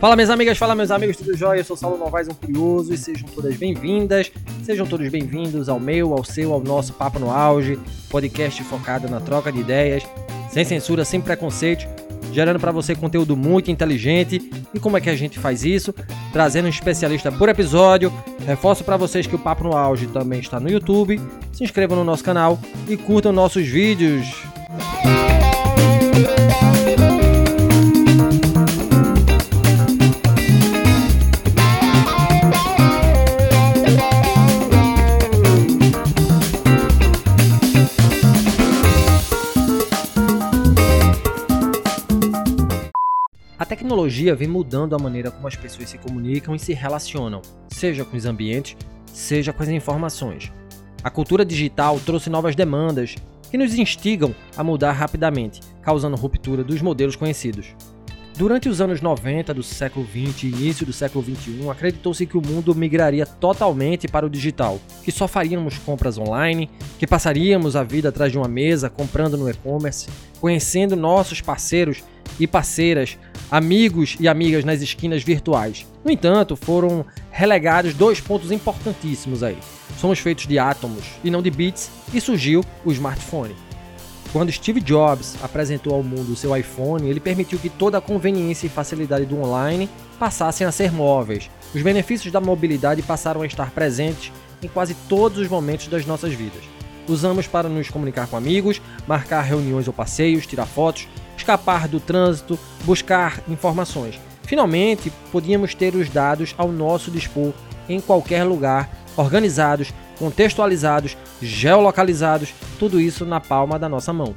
Fala minhas amigas, fala meus amigos, tudo jóia? Eu sou Saulo Novaes, um curioso, e sejam todas bem-vindas, sejam todos bem-vindos ao meu, ao seu, ao nosso Papo no Auge, podcast focado na troca de ideias, sem censura, sem preconceito, gerando para você conteúdo muito inteligente. E como é que a gente faz isso? Trazendo um especialista por episódio. Reforço para vocês que o Papo no Auge também está no YouTube. Se inscrevam no nosso canal e curtam nossos vídeos. Tecnologia vem mudando a maneira como as pessoas se comunicam e se relacionam, seja com os ambientes, seja com as informações. A cultura digital trouxe novas demandas que nos instigam a mudar rapidamente, causando ruptura dos modelos conhecidos. Durante os anos 90 do século 20 e início do século 21, acreditou-se que o mundo migraria totalmente para o digital, que só faríamos compras online, que passaríamos a vida atrás de uma mesa comprando no e-commerce, conhecendo nossos parceiros e parceiras, amigos e amigas nas esquinas virtuais. No entanto, foram relegados dois pontos importantíssimos aí. Somos feitos de átomos e não de bits, e surgiu o smartphone. Quando Steve Jobs apresentou ao mundo o seu iPhone, ele permitiu que toda a conveniência e facilidade do online passassem a ser móveis. Os benefícios da mobilidade passaram a estar presentes em quase todos os momentos das nossas vidas. Usamos para nos comunicar com amigos, marcar reuniões ou passeios, tirar fotos, escapar do trânsito, buscar informações. Finalmente, podíamos ter os dados ao nosso dispor em qualquer lugar, organizados, contextualizados, geolocalizados, tudo isso na palma da nossa mão.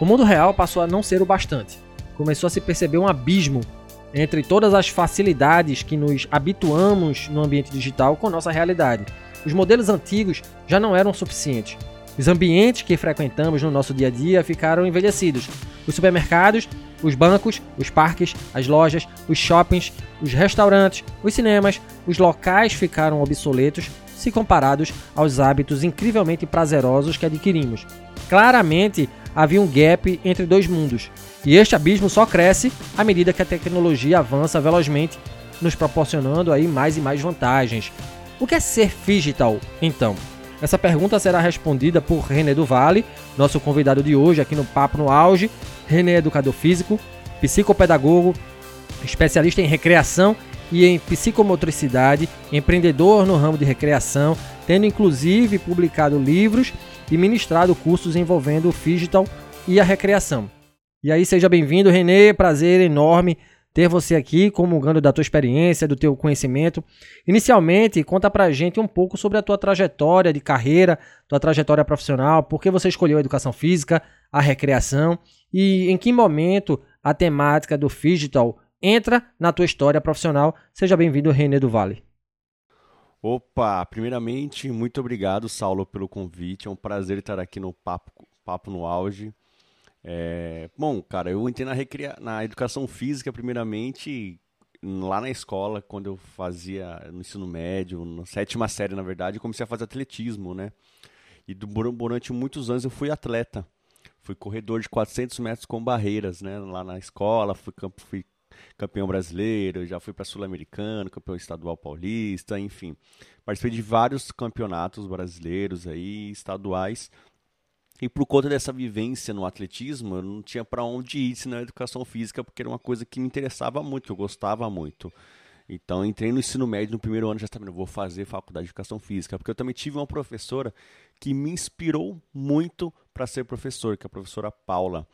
O mundo real passou a não ser o bastante. Começou a se perceber um abismo entre todas as facilidades que nos habituamos no ambiente digital com nossa realidade. Os modelos antigos já não eram suficientes. Os ambientes que frequentamos no nosso dia a dia ficaram envelhecidos. Os supermercados, os bancos, os parques, as lojas, os shoppings, os restaurantes, os cinemas, os locais ficaram obsoletos se comparados aos hábitos incrivelmente prazerosos que adquirimos. Claramente havia um gap entre dois mundos, e este abismo só cresce à medida que a tecnologia avança velozmente, nos proporcionando aí mais e mais vantagens. O que é ser digital, então? Essa pergunta será respondida por René Duvalle, nosso convidado de hoje aqui no Papo no Auge. René é educador físico, psicopedagogo, especialista em recreação e em psicomotricidade, empreendedor no ramo de recreação, tendo inclusive publicado livros e ministrado cursos envolvendo o digital e a recreação. E aí, seja bem-vindo, Renê, prazer enorme ter você aqui comungando da tua experiência, do teu conhecimento. Inicialmente, conta pra gente um pouco sobre a tua trajetória de carreira, tua trajetória profissional, por que você escolheu a educação física, a recreação e em que momento a temática do digital entra na tua história profissional. Seja bem-vindo, René do Vale. Opa, primeiramente, muito obrigado, Saulo, pelo convite. É um prazer estar aqui no Papo, Papo no Auge. É, bom, cara, eu entrei na, recria... na educação física, primeiramente, lá na escola, quando eu fazia no ensino médio, na sétima série, na verdade, eu comecei a fazer atletismo, né? E durante muitos anos eu fui atleta. Fui corredor de 400 metros com barreiras, né? Lá na escola, fui, fui campeão brasileiro, já fui para sul-americano, campeão estadual paulista, enfim. Participei de vários campeonatos brasileiros aí, estaduais. E por conta dessa vivência no atletismo, eu não tinha para onde ir na educação física, porque era uma coisa que me interessava muito, que eu gostava muito. Então, entrei no ensino médio no primeiro ano, já sabendo, vou fazer faculdade de educação física, porque eu também tive uma professora que me inspirou muito para ser professor, que é a professora Paula.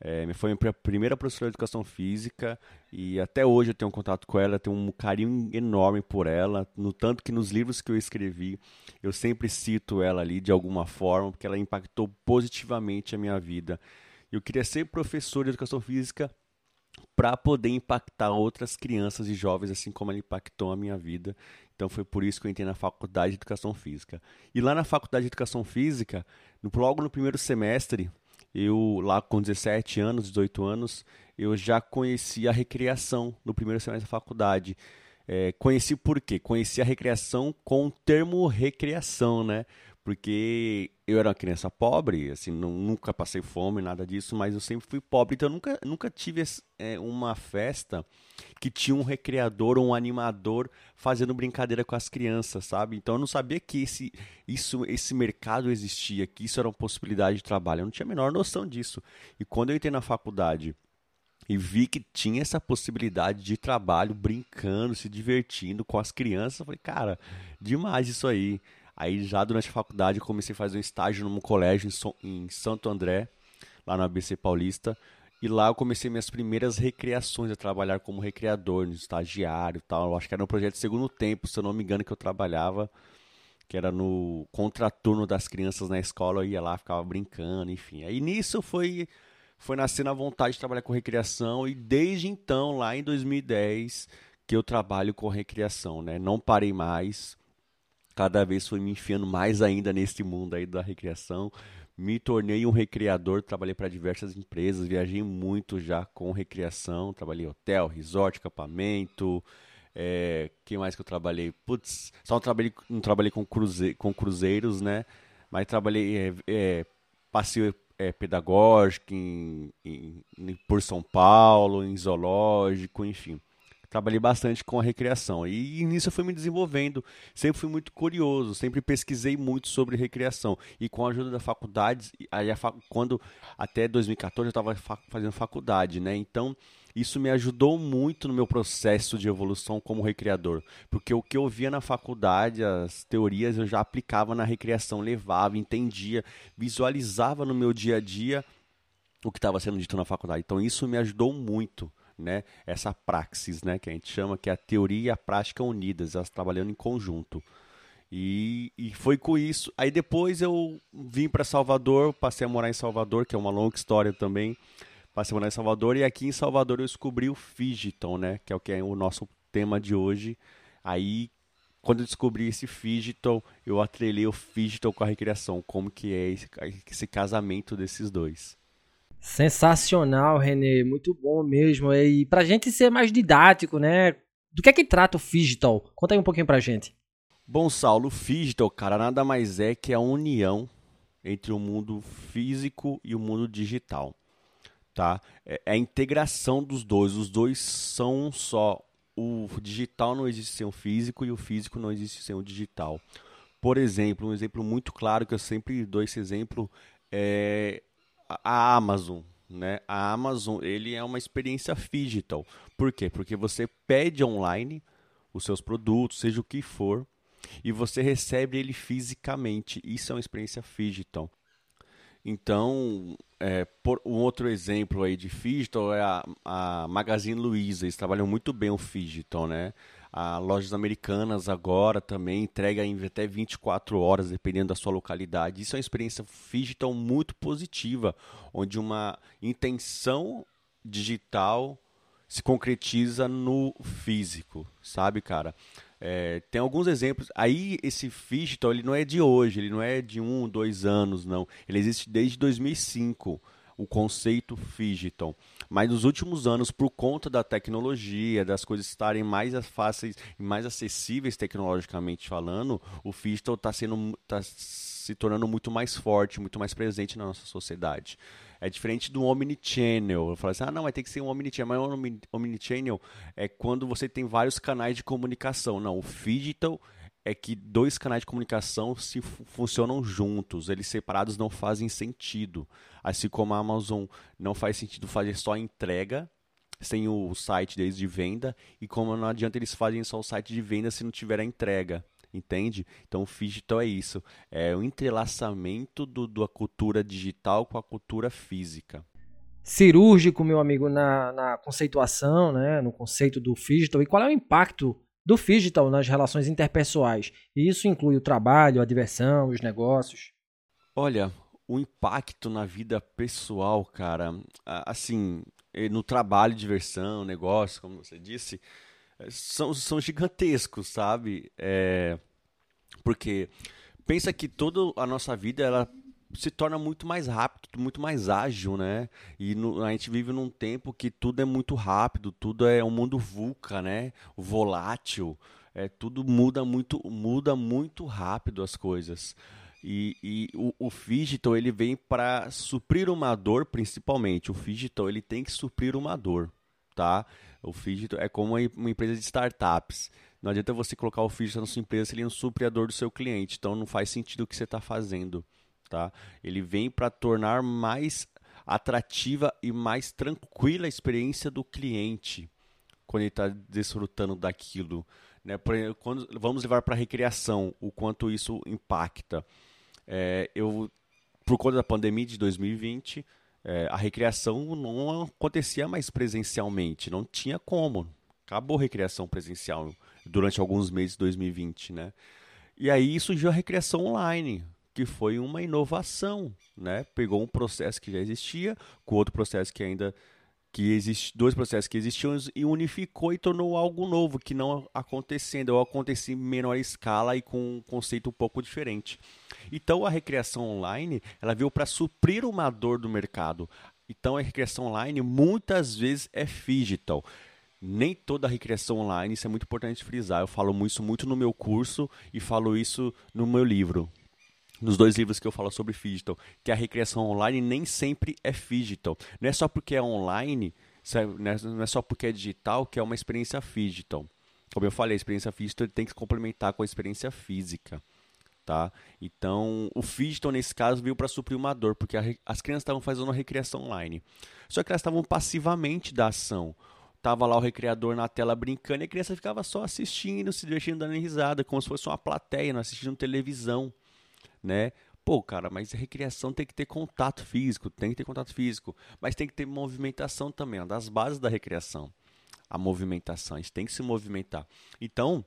É, foi minha primeira professora de educação física e até hoje eu tenho contato com ela, tenho um carinho enorme por ela, no tanto que nos livros que eu escrevi eu sempre cito ela ali de alguma forma, porque ela impactou positivamente a minha vida. Eu queria ser professor de educação física para poder impactar outras crianças e jovens, assim como ela impactou a minha vida. Então foi por isso que eu entrei na faculdade de educação física. E lá na faculdade de educação física, logo no primeiro semestre, eu lá com 17 anos, 18 anos, eu já conhecia a recreação no primeiro semestre da faculdade. É, conheci por quê? Conheci a recreação com o termo recreação, né? Porque eu era uma criança pobre, assim, não, nunca passei fome, nada disso, mas eu sempre fui pobre, então eu nunca, nunca tive é, uma festa que tinha um recreador ou um animador fazendo brincadeira com as crianças, sabe? Então eu não sabia que esse, isso, esse mercado existia, que isso era uma possibilidade de trabalho, eu não tinha a menor noção disso. E quando eu entrei na faculdade e vi que tinha essa possibilidade de trabalho brincando, se divertindo com as crianças, eu falei, cara, demais isso aí. Aí já durante a faculdade comecei a fazer um estágio num colégio em Santo André, lá no ABC Paulista. E lá eu comecei minhas primeiras recreações a trabalhar como recreador, no estagiário tal. Eu acho que era um projeto segundo tempo, se eu não me engano, que eu trabalhava, que era no contraturno das crianças na escola. Eu ia lá, ficava brincando, enfim. Aí nisso foi, foi nascendo a vontade de trabalhar com recreação. E desde então, lá em 2010, que eu trabalho com recreação, né? Não parei mais cada vez fui me enfiando mais ainda nesse mundo aí da recreação. Me tornei um recreador, trabalhei para diversas empresas, viajei muito já com recreação, trabalhei em hotel, resort, acampamento, é, que mais que eu trabalhei? Putz, só não trabalhei, não trabalhei com, cruze, com cruzeiros, né? Mas trabalhei, é, é, passeio é, pedagógico em, em, em, por São Paulo, em zoológico, enfim trabalhei bastante com a recreação. E, nisso eu fui me desenvolvendo. Sempre fui muito curioso, sempre pesquisei muito sobre recreação. E com a ajuda da faculdade, aí a, quando até 2014 eu estava fa fazendo faculdade, né? Então isso me ajudou muito no meu processo de evolução como recreador, porque o que eu via na faculdade, as teorias eu já aplicava na recreação, levava, entendia, visualizava no meu dia a dia o que estava sendo dito na faculdade. Então isso me ajudou muito né, essa praxis, né, que a gente chama que é a teoria e a prática unidas, elas trabalhando em conjunto. E, e foi com isso. Aí depois eu vim para Salvador, passei a morar em Salvador, que é uma longa história também. Passei a morar em Salvador e aqui em Salvador eu descobri o Figiton, né, que é o que é o nosso tema de hoje. Aí quando eu descobri esse Figiton, eu atrelei o Figiton com a recreação, como que é esse, esse casamento desses dois. Sensacional, Renê, muito bom mesmo. E pra gente ser mais didático, né? Do que é que trata o Figital? Conta aí um pouquinho pra gente. Bom, Saulo, o Figital, cara, nada mais é que a união entre o mundo físico e o mundo digital, tá? É, é a integração dos dois, os dois são só. O digital não existe sem o físico e o físico não existe sem o digital. Por exemplo, um exemplo muito claro que eu sempre dou esse exemplo é a Amazon, né? A Amazon, ele é uma experiência digital. Por quê? Porque você pede online os seus produtos, seja o que for, e você recebe ele fisicamente. Isso é uma experiência digital. Então, é, por, um outro exemplo aí de digital é a, a Magazine Luiza. Eles trabalham muito bem o digital, né? A lojas americanas agora também entrega em até 24 horas, dependendo da sua localidade. Isso é uma experiência digital muito positiva, onde uma intenção digital se concretiza no físico, sabe, cara? É, tem alguns exemplos. Aí esse digital ele não é de hoje, ele não é de um, dois anos, não. Ele existe desde 2005 o conceito digital. Mas nos últimos anos, por conta da tecnologia, das coisas estarem mais fáceis e mais acessíveis tecnologicamente falando, o digital está sendo tá se tornando muito mais forte, muito mais presente na nossa sociedade. É diferente do omnichannel. Eu falo assim, ah, não, vai ter que ser um omnichannel. Mas um omnichannel é quando você tem vários canais de comunicação. Não, o digital é que dois canais de comunicação se funcionam juntos, eles separados não fazem sentido. Assim como a Amazon não faz sentido fazer só entrega sem o site deles de venda, e como não adianta eles fazerem só o site de venda se não tiver a entrega. Entende? Então o digital é isso. É o entrelaçamento do, da cultura digital com a cultura física cirúrgico, meu amigo, na, na conceituação, né, no conceito do digital, e qual é o impacto do digital nas relações interpessoais. E isso inclui o trabalho, a diversão, os negócios. Olha, o impacto na vida pessoal, cara, assim, no trabalho, diversão, negócio, como você disse, é, são, são gigantescos, sabe? É, porque pensa que toda a nossa vida ela se torna muito mais rápido, muito mais ágil, né? E no, a gente vive num tempo que tudo é muito rápido, tudo é um mundo VUCA, né? Volátil, é, tudo muda muito, muda muito rápido as coisas. E, e o, o ele vem para suprir uma dor, principalmente. O Digital ele tem que suprir uma dor, tá? O Digital é como uma empresa de startups. Não adianta você colocar o Digital na sua empresa se ele não supre a dor do seu cliente. Então não faz sentido o que você está fazendo, tá? Ele vem para tornar mais atrativa e mais tranquila a experiência do cliente quando ele está desfrutando daquilo. Né? Quando, vamos levar para a recreação o quanto isso impacta. É, eu, por conta da pandemia de 2020, é, a recreação não acontecia mais presencialmente, não tinha como. Acabou a recreação presencial durante alguns meses de 2020, né? E aí surgiu a recreação online, que foi uma inovação, né? Pegou um processo que já existia com outro processo que ainda que existe dois processos que existiam e unificou e tornou algo novo que não acontecendo ou acontecia em menor escala e com um conceito um pouco diferente. Então a recreação online ela veio para suprir uma dor do mercado. Então a recreação online muitas vezes é digital. Nem toda recreação online, isso é muito importante frisar. Eu falo isso muito no meu curso e falo isso no meu livro, nos dois livros que eu falo sobre digital, que a recreação online nem sempre é digital. Não é só porque é online, né, não é só porque é digital que é uma experiência digital. Como eu falei, a experiência digital tem que complementar com a experiência física. Tá? Então, o digital nesse caso veio para suprir uma dor, porque as crianças estavam fazendo uma recreação online. Só que elas estavam passivamente da ação. Tava lá o recreador na tela brincando e a criança ficava só assistindo, se divertindo, dando risada, como se fosse uma plateia, não assistindo televisão né? Pô, cara, mas recreação tem que ter contato físico, tem que ter contato físico, mas tem que ter movimentação também, das bases da recreação. A movimentação, a gente tem que se movimentar. Então,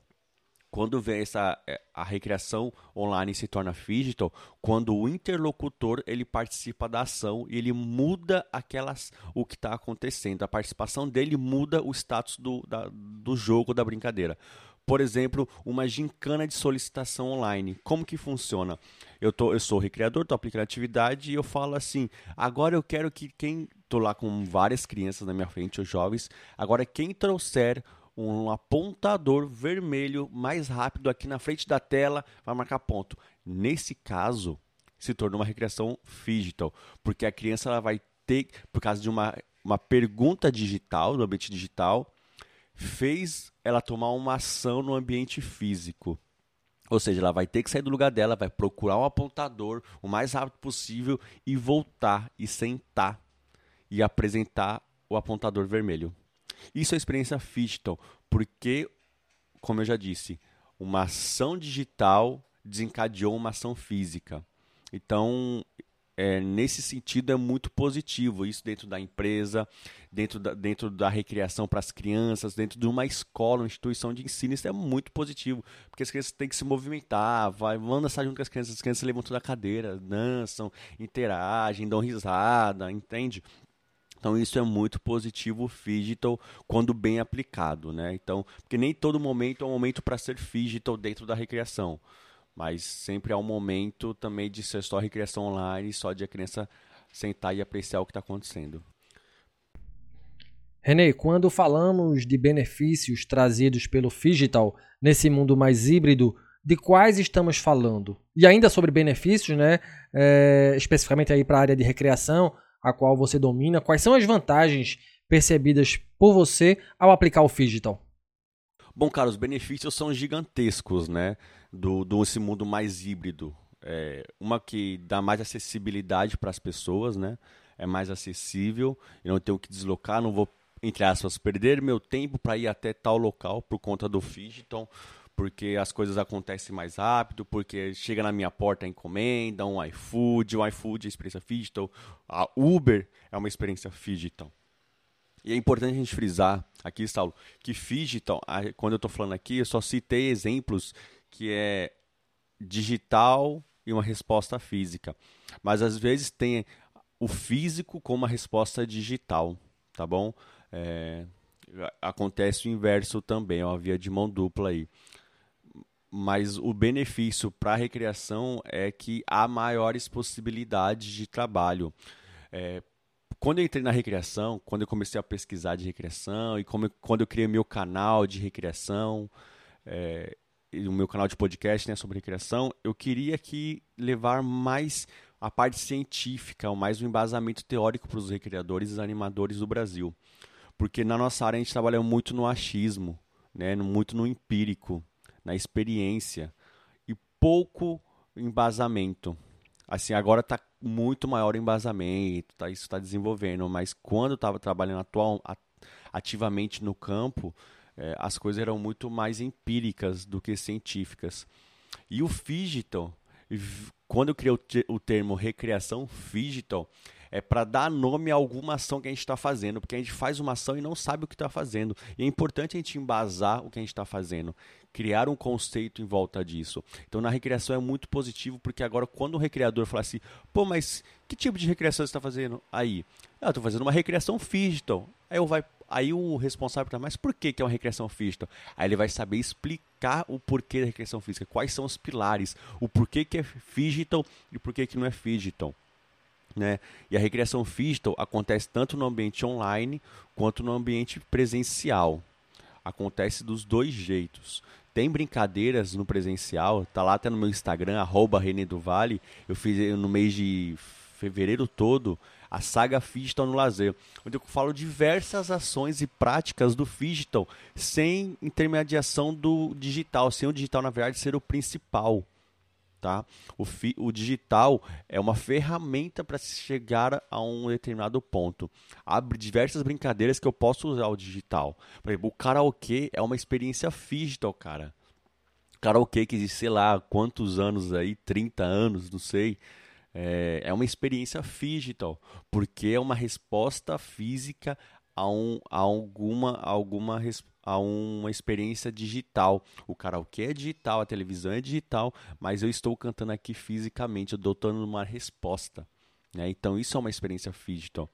quando vem essa é, a recreação online se torna digital, quando o interlocutor ele participa da ação e ele muda aquelas o que está acontecendo, a participação dele muda o status do, da, do jogo da brincadeira por exemplo, uma gincana de solicitação online. Como que funciona? Eu, tô, eu sou recreador, estou aplicando atividade e eu falo assim: agora eu quero que quem. Estou lá com várias crianças na minha frente, os jovens. Agora, quem trouxer um apontador vermelho mais rápido aqui na frente da tela vai marcar ponto. Nesse caso, se torna uma recreação digital, porque a criança ela vai ter, por causa de uma, uma pergunta digital, no ambiente digital, fez ela tomar uma ação no ambiente físico. Ou seja, ela vai ter que sair do lugar dela, vai procurar um apontador o mais rápido possível e voltar e sentar e apresentar o apontador vermelho. Isso é experiência digital, porque, como eu já disse, uma ação digital desencadeou uma ação física. Então, é, nesse sentido é muito positivo. Isso dentro da empresa, dentro da, dentro da recreação para as crianças, dentro de uma escola, uma instituição de ensino, isso é muito positivo. Porque as crianças têm que se movimentar, vai, vão dançar junto com as crianças, as crianças levantam da cadeira, dançam, interagem, dão risada, entende? Então isso é muito positivo digital quando bem aplicado, né? Então, porque nem todo momento é um momento para ser digital dentro da recreação. Mas sempre há um momento também de ser só recreação online, só de a criança sentar e apreciar o que está acontecendo. Renê, quando falamos de benefícios trazidos pelo Digital nesse mundo mais híbrido, de quais estamos falando? E ainda sobre benefícios, né? É, especificamente aí para a área de recreação, a qual você domina, quais são as vantagens percebidas por você ao aplicar o Digital? Bom, cara, os benefícios são gigantescos, né? Do, do esse mundo mais híbrido. É, uma que dá mais acessibilidade para as pessoas, né? É mais acessível, eu não tenho que deslocar, não vou, entre aspas, perder meu tempo para ir até tal local por conta do Digital, porque as coisas acontecem mais rápido, porque chega na minha porta a encomenda, um iFood, o iFood é experiência Digital, a Uber é uma experiência Digital. E é importante a gente frisar aqui, Saulo, que digital, quando eu estou falando aqui, eu só citei exemplos que é digital e uma resposta física. Mas às vezes tem o físico como uma resposta digital, tá bom? É, acontece o inverso também, é uma via de mão dupla aí. Mas o benefício para a recreação é que há maiores possibilidades de trabalho. É, quando eu entrei na recreação, quando eu comecei a pesquisar de recreação e como, quando eu criei meu canal de recreação, é, o meu canal de podcast né, sobre recreação, eu queria aqui levar mais a parte científica, mais um embasamento teórico para os recreadores e animadores do Brasil. Porque na nossa área a gente trabalha muito no achismo, né, muito no empírico, na experiência e pouco embasamento. Assim, agora está muito maior embasamento, tá, isso está desenvolvendo, mas quando eu estava trabalhando atual, ativamente no campo, é, as coisas eram muito mais empíricas do que científicas. E o digital quando eu criei o, termo recreação digital, é para dar nome a alguma ação que a gente está fazendo, porque a gente faz uma ação e não sabe o que está fazendo. E é importante a gente embasar o que a gente está fazendo, criar um conceito em volta disso. Então, na recreação é muito positivo, porque agora, quando o recreador fala assim, pô, mas que tipo de recreação você está fazendo? Aí, ah, estou fazendo uma recreação digital. Aí eu vai, Aí o responsável está, mas por que, que é uma recreação física? Aí ele vai saber explicar o porquê da recreação física, quais são os pilares, o porquê que é digital e porquê que não é digital. Né? E a recreação digital acontece tanto no ambiente online quanto no ambiente presencial. Acontece dos dois jeitos. Tem brincadeiras no presencial, tá lá até no meu Instagram, arroba René do Vale. Eu fiz no mês de fevereiro todo a saga Digital no lazer, onde eu falo diversas ações e práticas do digital sem intermediação do digital, sem o digital na verdade ser o principal. Tá? O, fi, o digital é uma ferramenta para chegar a um determinado ponto. Abre diversas brincadeiras que eu posso usar o digital. Por exemplo, o karaokê é uma experiência digital, cara. Karaokê que existe, sei lá, quantos anos aí, 30 anos, não sei é, é uma experiência digital, porque é uma resposta física a, um, a alguma, alguma a uma experiência digital. O karaokê é digital, a televisão é digital, mas eu estou cantando aqui fisicamente, eu dando uma resposta. Né? Então isso é uma experiência digital.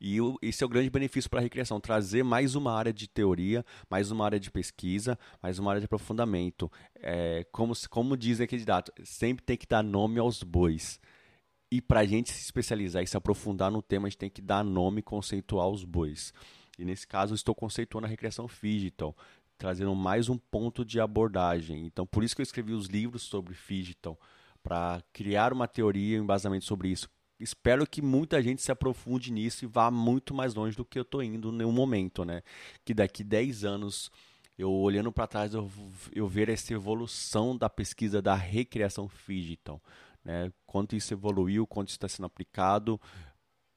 E esse é o grande benefício para a recreação, trazer mais uma área de teoria, mais uma área de pesquisa, mais uma área de aprofundamento. É, como, como dizem aquele dados, sempre tem que dar nome aos bois. E para a gente se especializar e se aprofundar no tema, a gente tem que dar nome conceitual aos bois. E nesse caso, estou conceituando a recreação digital, trazendo mais um ponto de abordagem. Então, por isso que eu escrevi os livros sobre digital, para criar uma teoria um embasamento sobre isso espero que muita gente se aprofunde nisso e vá muito mais longe do que eu estou indo no momento, né? Que daqui 10 anos, eu olhando para trás, eu, eu ver essa evolução da pesquisa da recriação digital, né? Quanto isso evoluiu, quanto isso está sendo aplicado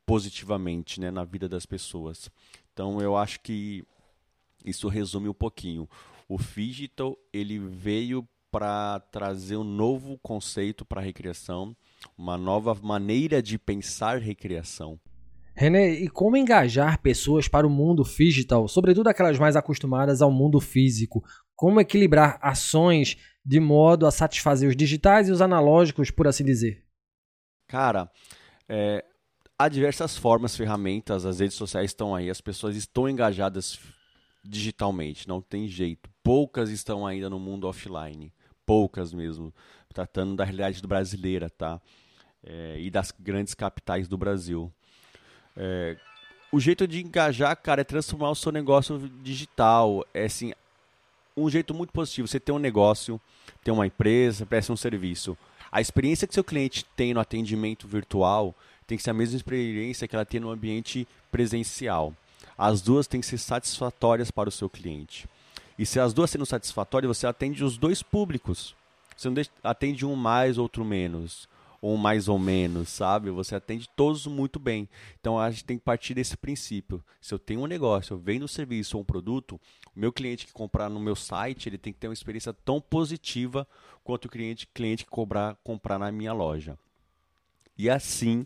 positivamente, né, na vida das pessoas. Então, eu acho que isso resume um pouquinho. O digital, ele veio para trazer um novo conceito para a recriação, uma nova maneira de pensar recreação. René, e como engajar pessoas para o mundo digital, sobretudo aquelas mais acostumadas ao mundo físico? Como equilibrar ações de modo a satisfazer os digitais e os analógicos, por assim dizer? Cara, é, há diversas formas, ferramentas, as redes sociais estão aí, as pessoas estão engajadas digitalmente, não tem jeito. Poucas estão ainda no mundo offline, poucas mesmo tratando da realidade brasileira, tá? É, e das grandes capitais do Brasil. É, o jeito de engajar, cara, é transformar o seu negócio digital. É assim, um jeito muito positivo. Você tem um negócio, tem uma empresa, presta um serviço. A experiência que seu cliente tem no atendimento virtual tem que ser a mesma experiência que ela tem no ambiente presencial. As duas têm que ser satisfatórias para o seu cliente. E se as duas sendo satisfatórias, você atende os dois públicos. Você não deixa, atende um mais, outro menos. Ou um mais ou menos, sabe? Você atende todos muito bem. Então a gente tem que partir desse princípio. Se eu tenho um negócio, eu vendo um serviço ou um produto, o meu cliente que comprar no meu site, ele tem que ter uma experiência tão positiva quanto o cliente, cliente que cobrar, comprar na minha loja. E assim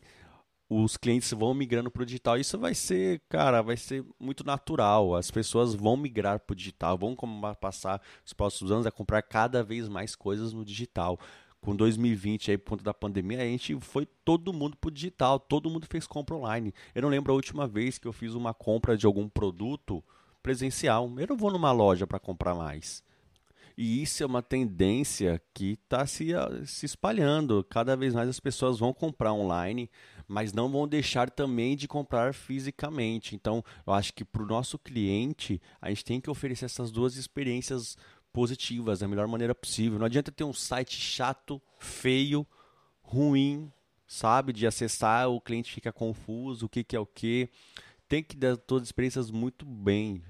os clientes vão migrando para o digital. Isso vai ser, cara, vai ser muito natural. As pessoas vão migrar para o digital, vão passar os próximos anos a comprar cada vez mais coisas no digital. Com 2020, aí, por conta da pandemia, a gente foi todo mundo para o digital, todo mundo fez compra online. Eu não lembro a última vez que eu fiz uma compra de algum produto presencial. Eu não vou numa loja para comprar mais. E isso é uma tendência que está se, se espalhando. Cada vez mais as pessoas vão comprar online, mas não vão deixar também de comprar fisicamente. Então, eu acho que para o nosso cliente, a gente tem que oferecer essas duas experiências positivas da melhor maneira possível. Não adianta ter um site chato, feio, ruim, sabe? De acessar, o cliente fica confuso, o que, que é o que. Tem que dar todas as experiências muito bem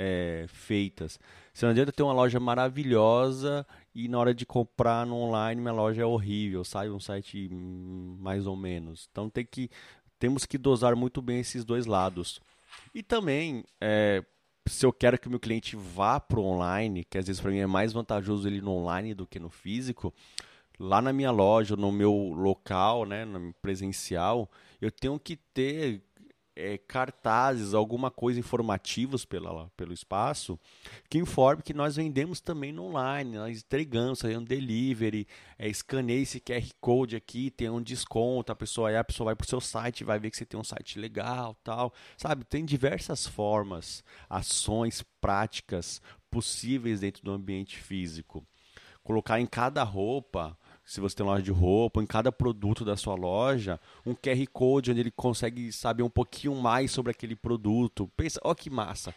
é, feitas. Se não adianta ter uma loja maravilhosa e na hora de comprar no online minha loja é horrível, sai um site mais ou menos. Então tem que temos que dosar muito bem esses dois lados. E também, é, se eu quero que o meu cliente vá para o online, que às vezes para mim é mais vantajoso ele no online do que no físico, lá na minha loja, no meu local, né, no presencial, eu tenho que ter é, cartazes, alguma coisa informativos pela, pelo espaço, que informe que nós vendemos também no online, nós entregamos, fazendo delivery, é, escaneie esse QR Code aqui, tem um desconto, a pessoa a pessoa vai para o seu site, vai ver que você tem um site legal, tal, sabe? Tem diversas formas, ações práticas possíveis dentro do ambiente físico. Colocar em cada roupa se você tem loja de roupa, em cada produto da sua loja, um QR Code onde ele consegue saber um pouquinho mais sobre aquele produto. Pensa, ó que massa.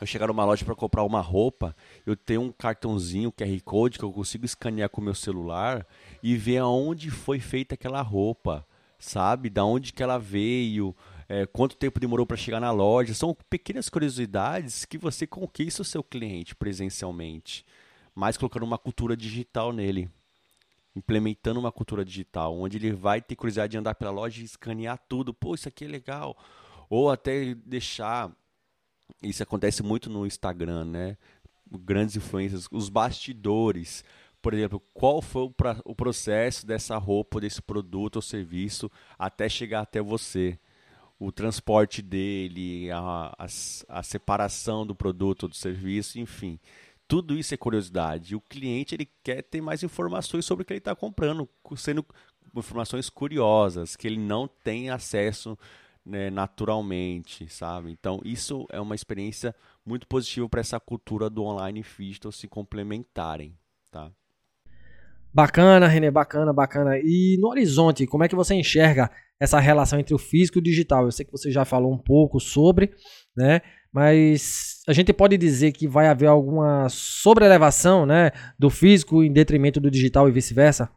Eu chegar numa loja para comprar uma roupa, eu tenho um cartãozinho QR Code que eu consigo escanear com o meu celular e ver aonde foi feita aquela roupa, sabe? Da onde que ela veio, é, quanto tempo demorou para chegar na loja. São pequenas curiosidades que você conquista o seu cliente presencialmente, mas colocando uma cultura digital nele implementando uma cultura digital, onde ele vai ter curiosidade de andar pela loja e escanear tudo. Pô, isso aqui é legal. Ou até deixar. Isso acontece muito no Instagram, né? Grandes influências, os bastidores. Por exemplo, qual foi o, pra, o processo dessa roupa, desse produto ou serviço até chegar até você? O transporte dele, a, a, a separação do produto ou do serviço, enfim tudo isso é curiosidade. O cliente ele quer ter mais informações sobre o que ele está comprando, sendo informações curiosas, que ele não tem acesso né, naturalmente, sabe? Então, isso é uma experiência muito positiva para essa cultura do online e digital se complementarem, tá? Bacana, René, bacana, bacana. E no horizonte, como é que você enxerga essa relação entre o físico e o digital? Eu sei que você já falou um pouco sobre, né? Mas a gente pode dizer que vai haver alguma sobrelevação né, do físico em detrimento do digital e vice-versa?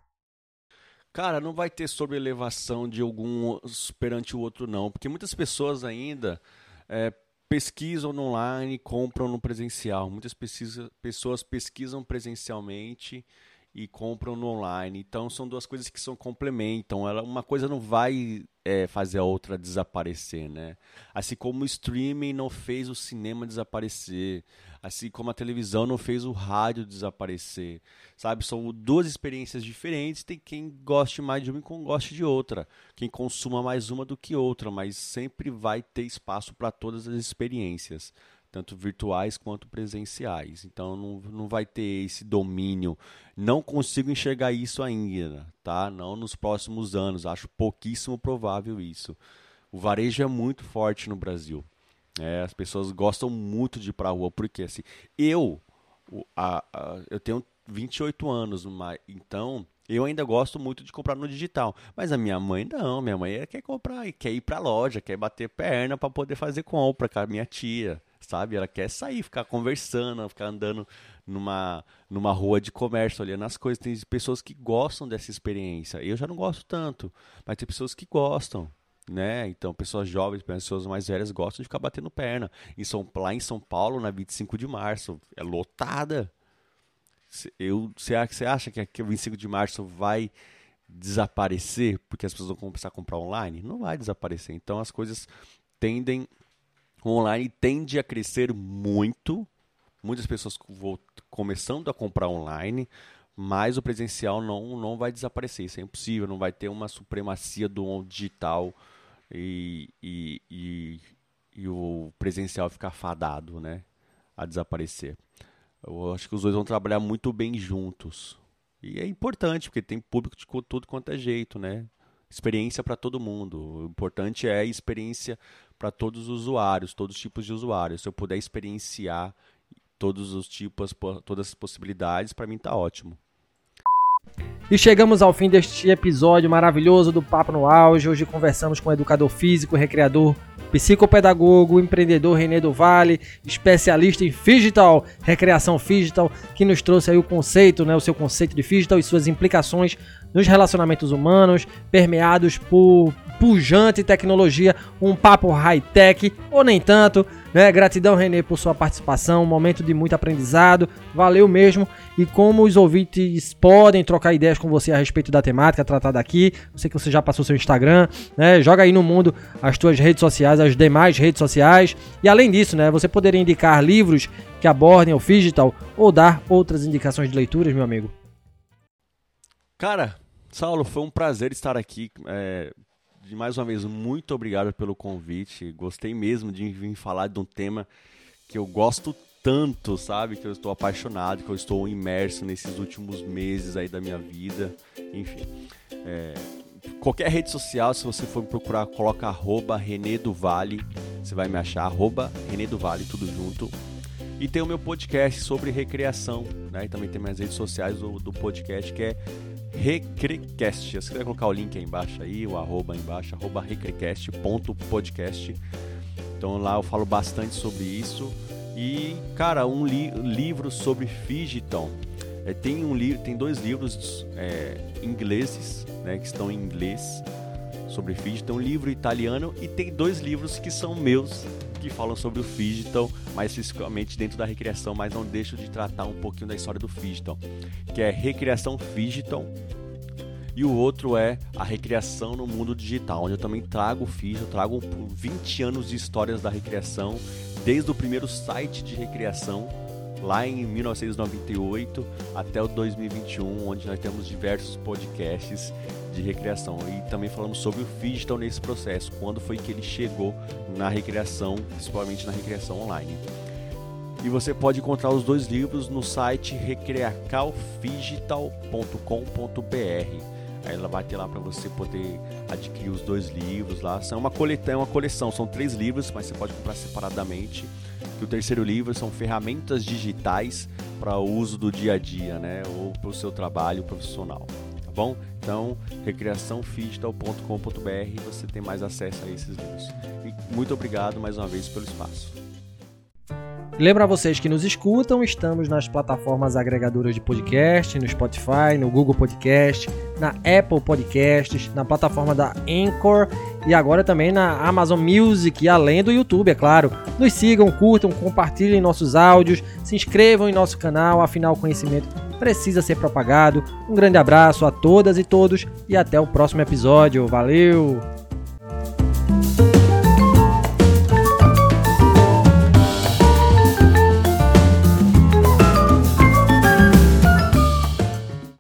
Cara, não vai ter sobrelevação de algum perante o outro, não. Porque muitas pessoas ainda é, pesquisam no online compram no presencial. Muitas pesquisa, pessoas pesquisam presencialmente e compram no online. Então são duas coisas que são complementam. Ela, uma coisa não vai é, fazer a outra desaparecer, né? Assim como o streaming não fez o cinema desaparecer, assim como a televisão não fez o rádio desaparecer, sabe? São duas experiências diferentes. Tem quem goste mais de uma e quem goste de outra, quem consuma mais uma do que outra, mas sempre vai ter espaço para todas as experiências tanto virtuais quanto presenciais. Então não, não vai ter esse domínio. Não consigo enxergar isso ainda, tá? Não nos próximos anos. Acho pouquíssimo provável isso. O varejo é muito forte no Brasil. É, as pessoas gostam muito de ir para a rua, porque assim, eu, a, a, eu tenho 28 anos, então eu ainda gosto muito de comprar no digital. Mas a minha mãe não, minha mãe quer comprar, quer ir para a loja, quer bater perna para poder fazer compra com a minha tia sabe? Ela quer sair, ficar conversando, ficar andando numa, numa rua de comércio, olhando as coisas. Tem pessoas que gostam dessa experiência. Eu já não gosto tanto, mas tem pessoas que gostam. Né? Então, pessoas jovens, pessoas mais velhas gostam de ficar batendo perna. Em São, lá em São Paulo, na 25 de março, é lotada. Eu, você acha que o 25 de março vai desaparecer porque as pessoas vão começar a comprar online? Não vai desaparecer. Então, as coisas tendem o online tende a crescer muito, muitas pessoas começando a comprar online, mas o presencial não, não vai desaparecer, isso é impossível, não vai ter uma supremacia do digital e, e, e, e o presencial ficar fadado né, a desaparecer. Eu acho que os dois vão trabalhar muito bem juntos. E é importante, porque tem público de tudo quanto é jeito, né? Experiência para todo mundo. O importante é experiência para todos os usuários, todos os tipos de usuários. Se eu puder experienciar todos os tipos, todas as possibilidades, para mim está ótimo. E chegamos ao fim deste episódio maravilhoso do Papo no Auge. Hoje conversamos com o educador físico, recreador, psicopedagogo, empreendedor Renê do Vale, especialista em digital, recreação digital, que nos trouxe aí o conceito, né, o seu conceito de digital e suas implicações nos relacionamentos humanos, permeados por pujante tecnologia, um papo high-tech, ou nem tanto. Né? Gratidão, Renê, por sua participação, um momento de muito aprendizado, valeu mesmo. E como os ouvintes podem trocar ideias com você a respeito da temática tratada aqui, sei que você já passou seu Instagram, né? joga aí no mundo as tuas redes sociais, as demais redes sociais. E além disso, né, você poderia indicar livros que abordem o digital ou dar outras indicações de leituras, meu amigo? Cara, Saulo, foi um prazer estar aqui. É, mais uma vez, muito obrigado pelo convite. Gostei mesmo de vir falar de um tema que eu gosto tanto, sabe? Que eu estou apaixonado, que eu estou imerso nesses últimos meses aí da minha vida. Enfim. É, qualquer rede social, se você for procurar, coloca arroba René do Vale. Você vai me achar, arroba René do Vale, tudo junto. E tem o meu podcast sobre recreação, né? E também tem minhas redes sociais do, do podcast que é Recrecast. Você vai colocar o link aí embaixo aí, o arroba aí embaixo, arroba recrecast.podcast. Então lá eu falo bastante sobre isso. E, cara, um li livro sobre Figiton. É, tem, um li tem dois livros é, ingleses, né, que estão em inglês sobre Figiton, um livro italiano e tem dois livros que são meus que falam sobre o Figital, mais especificamente dentro da recreação, mas não deixo de tratar um pouquinho da história do Figital, que é Recreação Figital. E o outro é a recreação no mundo digital, onde eu também trago o Figital, trago 20 anos de histórias da recreação, desde o primeiro site de recreação lá em 1998 até o 2021, onde nós temos diversos podcasts de recreação. E também falamos sobre o digital nesse processo, quando foi que ele chegou na recreação, principalmente na recreação online. E você pode encontrar os dois livros no site recreacalfigital.com.br. Aí ela vai ter lá para você poder adquirir os dois livros lá. São uma coletânea, é uma coleção, são três livros, mas você pode comprar separadamente. E o terceiro livro são ferramentas digitais para o uso do dia a dia, né, ou para o seu trabalho profissional tá bom? Então, recreaçãofigital.com.br você tem mais acesso a esses livros. E muito obrigado mais uma vez pelo espaço. Lembra vocês que nos escutam, estamos nas plataformas agregadoras de podcast, no Spotify, no Google Podcast, na Apple Podcasts, na plataforma da Anchor e agora também na Amazon Music além do YouTube, é claro. Nos sigam, curtam, compartilhem nossos áudios, se inscrevam em nosso canal, afinal conhecimento precisa ser propagado. Um grande abraço a todas e todos e até o próximo episódio. Valeu!